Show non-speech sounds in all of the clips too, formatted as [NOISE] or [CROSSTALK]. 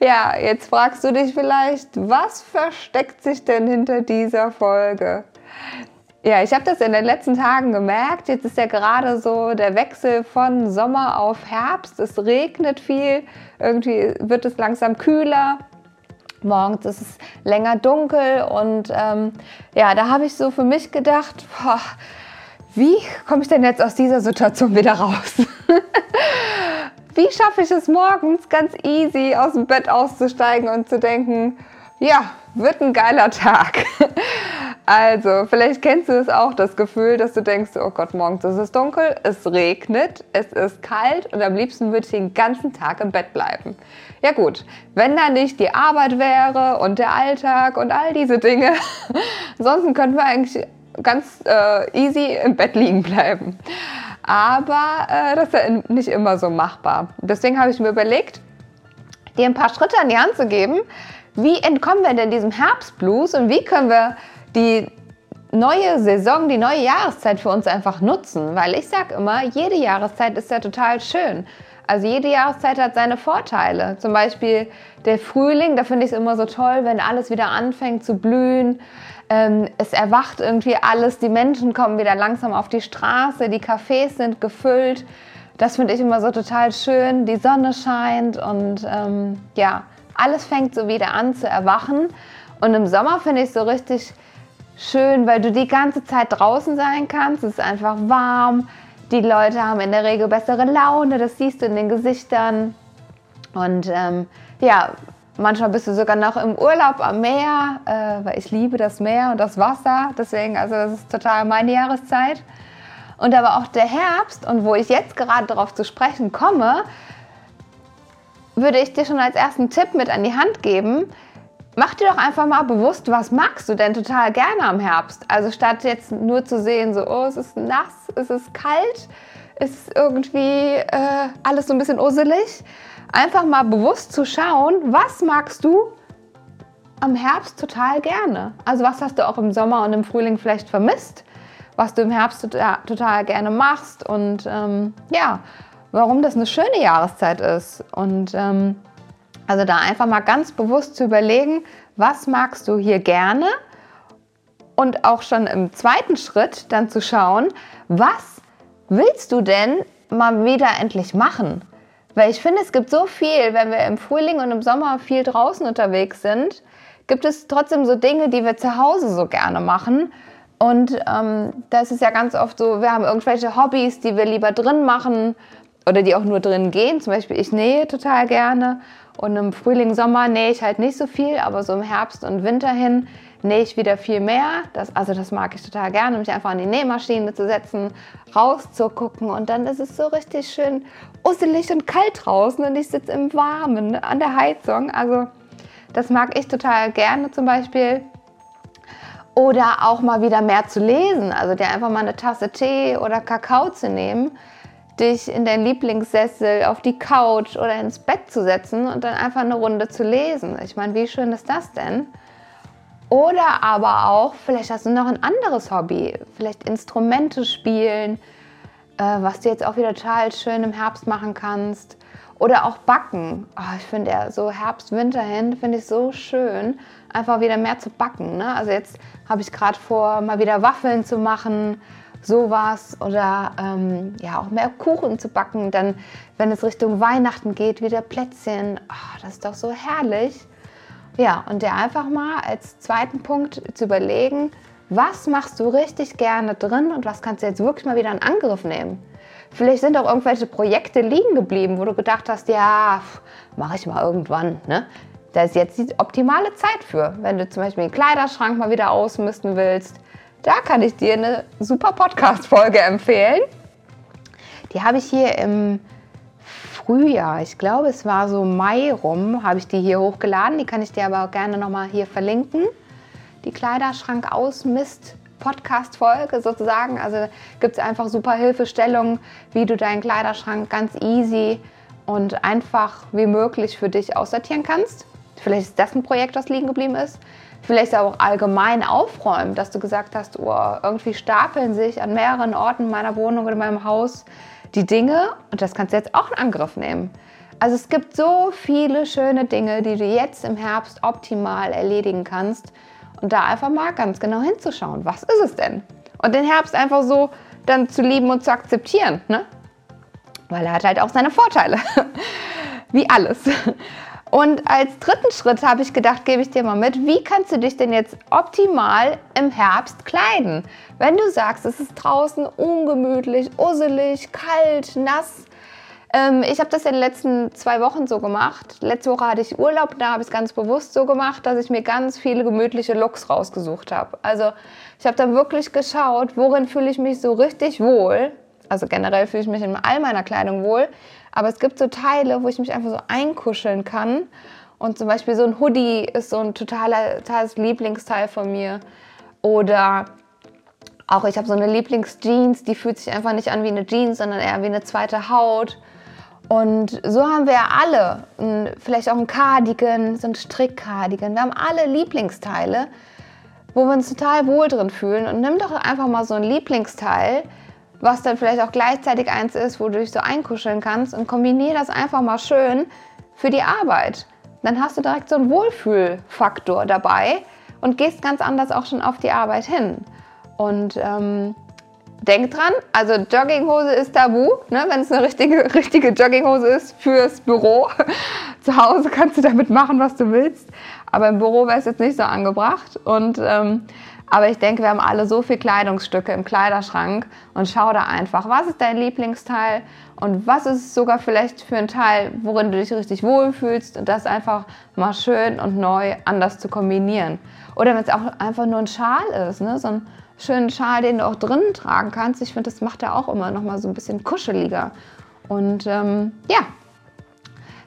Ja, jetzt fragst du dich vielleicht, was versteckt sich denn hinter dieser Folge? Ja, ich habe das in den letzten Tagen gemerkt. Jetzt ist ja gerade so der Wechsel von Sommer auf Herbst. Es regnet viel, irgendwie wird es langsam kühler. Morgens ist es länger dunkel und ähm, ja, da habe ich so für mich gedacht, boah, wie komme ich denn jetzt aus dieser Situation wieder raus? [LAUGHS] wie schaffe ich es morgens ganz easy aus dem Bett auszusteigen und zu denken, ja, wird ein geiler Tag. [LAUGHS] Also, vielleicht kennst du es auch, das Gefühl, dass du denkst, oh Gott, morgens ist es dunkel, es regnet, es ist kalt und am liebsten würde ich den ganzen Tag im Bett bleiben. Ja gut, wenn da nicht die Arbeit wäre und der Alltag und all diese Dinge, [LAUGHS] ansonsten könnten wir eigentlich ganz äh, easy im Bett liegen bleiben. Aber äh, das ist ja nicht immer so machbar. Deswegen habe ich mir überlegt, dir ein paar Schritte an die Hand zu geben. Wie entkommen wir denn diesem Herbstblues und wie können wir die neue Saison, die neue Jahreszeit für uns einfach nutzen? Weil ich sage immer, jede Jahreszeit ist ja total schön. Also jede Jahreszeit hat seine Vorteile. Zum Beispiel der Frühling, da finde ich es immer so toll, wenn alles wieder anfängt zu blühen. Ähm, es erwacht irgendwie alles, die Menschen kommen wieder langsam auf die Straße, die Cafés sind gefüllt. Das finde ich immer so total schön. Die Sonne scheint und ähm, ja, alles fängt so wieder an zu erwachen. Und im Sommer finde ich es so richtig schön, weil du die ganze Zeit draußen sein kannst. Es ist einfach warm. Die Leute haben in der Regel bessere Laune, das siehst du in den Gesichtern. Und ähm, ja, Manchmal bist du sogar noch im Urlaub am Meer, äh, weil ich liebe das Meer und das Wasser. Deswegen, also das ist total meine Jahreszeit. Und aber auch der Herbst und wo ich jetzt gerade darauf zu sprechen komme, würde ich dir schon als ersten Tipp mit an die Hand geben. Mach dir doch einfach mal bewusst, was magst du denn total gerne am Herbst? Also statt jetzt nur zu sehen, so, oh, es ist nass, es ist kalt, es ist irgendwie äh, alles so ein bisschen usselig einfach mal bewusst zu schauen, was magst du am Herbst total gerne? Also was hast du auch im Sommer und im Frühling vielleicht vermisst, was du im Herbst total, total gerne machst und ähm, ja, warum das eine schöne Jahreszeit ist. Und ähm, also da einfach mal ganz bewusst zu überlegen, was magst du hier gerne und auch schon im zweiten Schritt dann zu schauen, was willst du denn mal wieder endlich machen? Weil ich finde, es gibt so viel, wenn wir im Frühling und im Sommer viel draußen unterwegs sind, gibt es trotzdem so Dinge, die wir zu Hause so gerne machen. Und ähm, das ist ja ganz oft so, wir haben irgendwelche Hobbys, die wir lieber drin machen oder die auch nur drin gehen. Zum Beispiel, ich nähe total gerne und im Frühling, Sommer nähe ich halt nicht so viel, aber so im Herbst und Winter hin nähe ich wieder viel mehr. Das, also das mag ich total gerne, mich einfach an die Nähmaschine zu setzen, rauszugucken und dann ist es so richtig schön usselig und kalt draußen und ich sitze im Warmen an der Heizung. Also das mag ich total gerne zum Beispiel. Oder auch mal wieder mehr zu lesen, also dir einfach mal eine Tasse Tee oder Kakao zu nehmen, dich in deinen Lieblingssessel auf die Couch oder ins Bett zu setzen und dann einfach eine Runde zu lesen. Ich meine, wie schön ist das denn? Oder aber auch, vielleicht hast du noch ein anderes Hobby, vielleicht Instrumente spielen, äh, was du jetzt auch wieder total schön im Herbst machen kannst. Oder auch backen. Oh, ich finde ja so Herbst, Winter hin, finde ich so schön, einfach wieder mehr zu backen. Ne? Also jetzt habe ich gerade vor, mal wieder Waffeln zu machen, sowas. Oder ähm, ja, auch mehr Kuchen zu backen. Dann, wenn es Richtung Weihnachten geht, wieder Plätzchen. Oh, das ist doch so herrlich. Ja, und dir einfach mal als zweiten Punkt zu überlegen, was machst du richtig gerne drin und was kannst du jetzt wirklich mal wieder in Angriff nehmen? Vielleicht sind auch irgendwelche Projekte liegen geblieben, wo du gedacht hast, ja, mache ich mal irgendwann. Ne? Da ist jetzt die optimale Zeit für. Wenn du zum Beispiel den Kleiderschrank mal wieder ausmisten willst, da kann ich dir eine super Podcast-Folge empfehlen. Die habe ich hier im Frühjahr. Ich glaube, es war so Mai rum, habe ich die hier hochgeladen. Die kann ich dir aber auch gerne nochmal hier verlinken. Die Kleiderschrank ausmist Podcast-Folge sozusagen. Also gibt es einfach super Hilfestellungen, wie du deinen Kleiderschrank ganz easy und einfach wie möglich für dich aussortieren kannst. Vielleicht ist das ein Projekt, das liegen geblieben ist. Vielleicht auch allgemein aufräumen, dass du gesagt hast, oh, irgendwie stapeln sich an mehreren Orten meiner Wohnung oder meinem Haus die Dinge und das kannst du jetzt auch in Angriff nehmen. Also es gibt so viele schöne Dinge, die du jetzt im Herbst optimal erledigen kannst und da einfach mal ganz genau hinzuschauen, was ist es denn? Und den Herbst einfach so dann zu lieben und zu akzeptieren, ne? Weil er hat halt auch seine Vorteile. [LAUGHS] Wie alles. Und als dritten Schritt habe ich gedacht, gebe ich dir mal mit, wie kannst du dich denn jetzt optimal im Herbst kleiden? Wenn du sagst, es ist draußen ungemütlich, usselig, kalt, nass. Ähm, ich habe das in den letzten zwei Wochen so gemacht. Letzte Woche hatte ich Urlaub, da habe ich es ganz bewusst so gemacht, dass ich mir ganz viele gemütliche Looks rausgesucht habe. Also ich habe dann wirklich geschaut, worin fühle ich mich so richtig wohl. Also generell fühle ich mich in all meiner Kleidung wohl. Aber es gibt so Teile, wo ich mich einfach so einkuscheln kann. Und zum Beispiel so ein Hoodie ist so ein totaler, totales Lieblingsteil von mir. Oder auch ich habe so eine Lieblingsjeans, die fühlt sich einfach nicht an wie eine Jeans, sondern eher wie eine zweite Haut. Und so haben wir ja alle, vielleicht auch ein Cardigan, so ein Strickcardigan. Wir haben alle Lieblingsteile, wo wir uns total wohl drin fühlen. Und nimm doch einfach mal so ein Lieblingsteil, was dann vielleicht auch gleichzeitig eins ist, wo du dich so einkuscheln kannst und kombiniere das einfach mal schön für die Arbeit. Dann hast du direkt so einen Wohlfühlfaktor dabei und gehst ganz anders auch schon auf die Arbeit hin. Und ähm, denk dran, also Jogginghose ist tabu, ne? wenn es eine richtige, [LAUGHS] richtige Jogginghose ist fürs Büro. [LAUGHS] Zu Hause kannst du damit machen, was du willst, aber im Büro wäre es jetzt nicht so angebracht. Und ähm, aber ich denke, wir haben alle so viele Kleidungsstücke im Kleiderschrank und schau da einfach, was ist dein Lieblingsteil und was ist sogar vielleicht für ein Teil, worin du dich richtig wohlfühlst und das einfach mal schön und neu anders zu kombinieren. Oder wenn es auch einfach nur ein Schal ist, ne? so einen schönen Schal, den du auch drinnen tragen kannst. Ich finde, das macht ja auch immer noch mal so ein bisschen kuscheliger. Und ähm, ja,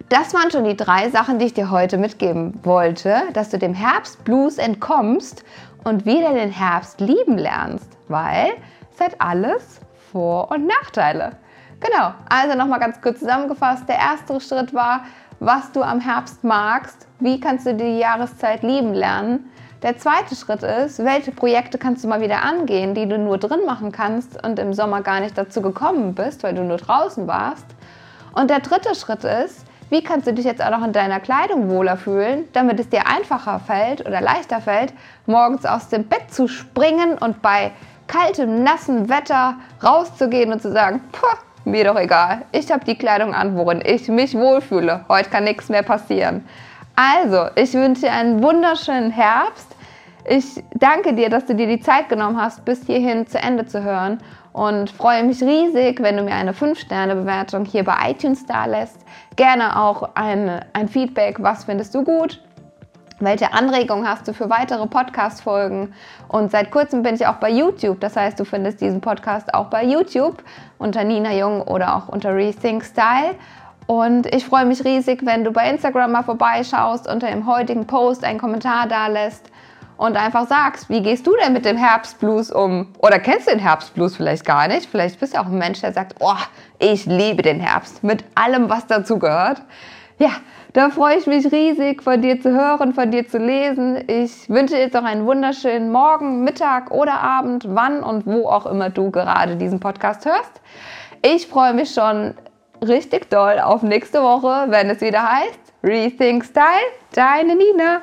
das waren schon die drei Sachen, die ich dir heute mitgeben wollte, dass du dem Herbstblues entkommst und wieder den Herbst lieben lernst, weil es hat alles Vor- und Nachteile. Genau, also nochmal ganz kurz zusammengefasst. Der erste Schritt war, was du am Herbst magst, wie kannst du die Jahreszeit lieben lernen. Der zweite Schritt ist, welche Projekte kannst du mal wieder angehen, die du nur drin machen kannst und im Sommer gar nicht dazu gekommen bist, weil du nur draußen warst. Und der dritte Schritt ist, wie kannst du dich jetzt auch noch in deiner Kleidung wohler fühlen, damit es dir einfacher fällt oder leichter fällt, morgens aus dem Bett zu springen und bei kaltem, nassen Wetter rauszugehen und zu sagen, mir doch egal, ich habe die Kleidung an, worin ich mich wohlfühle. Heute kann nichts mehr passieren. Also, ich wünsche dir einen wunderschönen Herbst. Ich danke dir, dass du dir die Zeit genommen hast, bis hierhin zu Ende zu hören und freue mich riesig, wenn du mir eine 5-Sterne-Bewertung hier bei iTunes da lässt. Gerne auch ein, ein Feedback, was findest du gut? Welche Anregungen hast du für weitere Podcast-Folgen? Und seit kurzem bin ich auch bei YouTube. Das heißt, du findest diesen Podcast auch bei YouTube unter Nina Jung oder auch unter Rethink Style. Und ich freue mich riesig, wenn du bei Instagram mal vorbeischaust, unter dem heutigen Post einen Kommentar da lässt und einfach sagst, wie gehst du denn mit dem Herbstblues um? Oder kennst du den Herbstblues vielleicht gar nicht? Vielleicht bist du auch ein Mensch, der sagt, oh, ich liebe den Herbst mit allem, was dazu gehört. Ja, da freue ich mich riesig, von dir zu hören, von dir zu lesen. Ich wünsche dir jetzt noch einen wunderschönen Morgen, Mittag oder Abend, wann und wo auch immer du gerade diesen Podcast hörst. Ich freue mich schon richtig doll auf nächste Woche, wenn es wieder heißt Rethink Style, deine Nina.